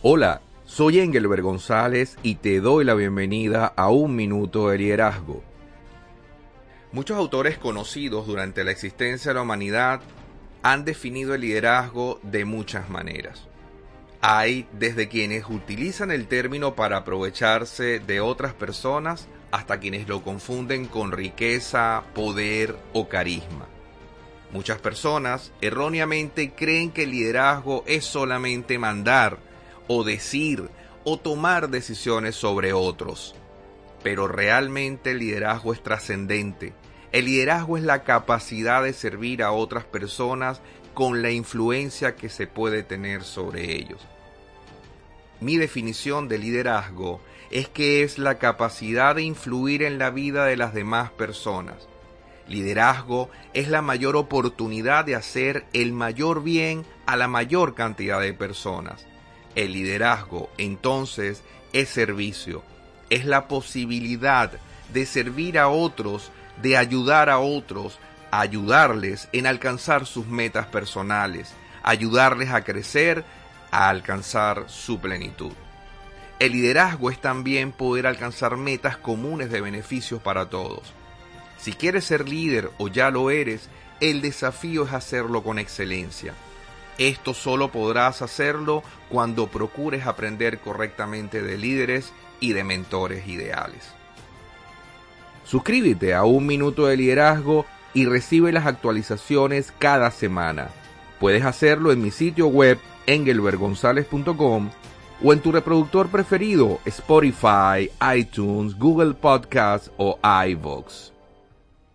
Hola, soy Engelbert González y te doy la bienvenida a Un Minuto de Liderazgo. Muchos autores conocidos durante la existencia de la humanidad han definido el liderazgo de muchas maneras. Hay desde quienes utilizan el término para aprovecharse de otras personas hasta quienes lo confunden con riqueza, poder o carisma. Muchas personas erróneamente creen que el liderazgo es solamente mandar, o decir o tomar decisiones sobre otros. Pero realmente el liderazgo es trascendente. El liderazgo es la capacidad de servir a otras personas con la influencia que se puede tener sobre ellos. Mi definición de liderazgo es que es la capacidad de influir en la vida de las demás personas. Liderazgo es la mayor oportunidad de hacer el mayor bien a la mayor cantidad de personas. El liderazgo, entonces, es servicio, es la posibilidad de servir a otros, de ayudar a otros, ayudarles en alcanzar sus metas personales, ayudarles a crecer, a alcanzar su plenitud. El liderazgo es también poder alcanzar metas comunes de beneficios para todos. Si quieres ser líder o ya lo eres, el desafío es hacerlo con excelencia. Esto solo podrás hacerlo cuando procures aprender correctamente de líderes y de mentores ideales. Suscríbete a Un Minuto de Liderazgo y recibe las actualizaciones cada semana. Puedes hacerlo en mi sitio web engelbergonzalez.com o en tu reproductor preferido Spotify, iTunes, Google Podcasts o iVoox.